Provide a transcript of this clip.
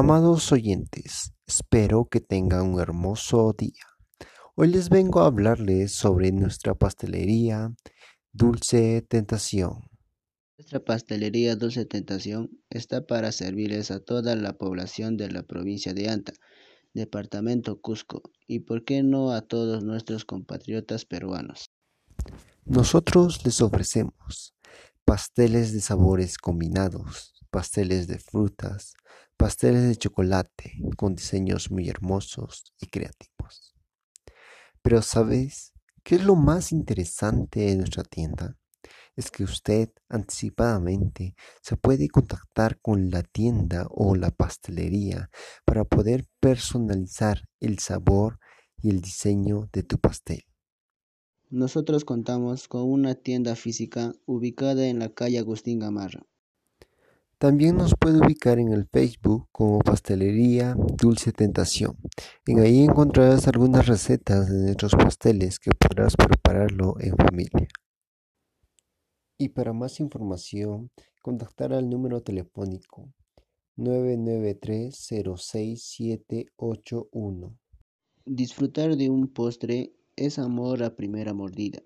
Amados oyentes, espero que tengan un hermoso día. Hoy les vengo a hablarles sobre nuestra pastelería Dulce Tentación. Nuestra pastelería Dulce Tentación está para servirles a toda la población de la provincia de Anta, departamento Cusco, y por qué no a todos nuestros compatriotas peruanos. Nosotros les ofrecemos pasteles de sabores combinados, pasteles de frutas, pasteles de chocolate con diseños muy hermosos y creativos. Pero ¿sabes qué es lo más interesante de nuestra tienda? Es que usted anticipadamente se puede contactar con la tienda o la pastelería para poder personalizar el sabor y el diseño de tu pastel. Nosotros contamos con una tienda física ubicada en la calle Agustín Gamarra. También nos puede ubicar en el Facebook como Pastelería Dulce Tentación. En ahí encontrarás algunas recetas de nuestros pasteles que podrás prepararlo en familia. Y para más información, contactar al número telefónico 993-06781. Disfrutar de un postre es amor a primera mordida.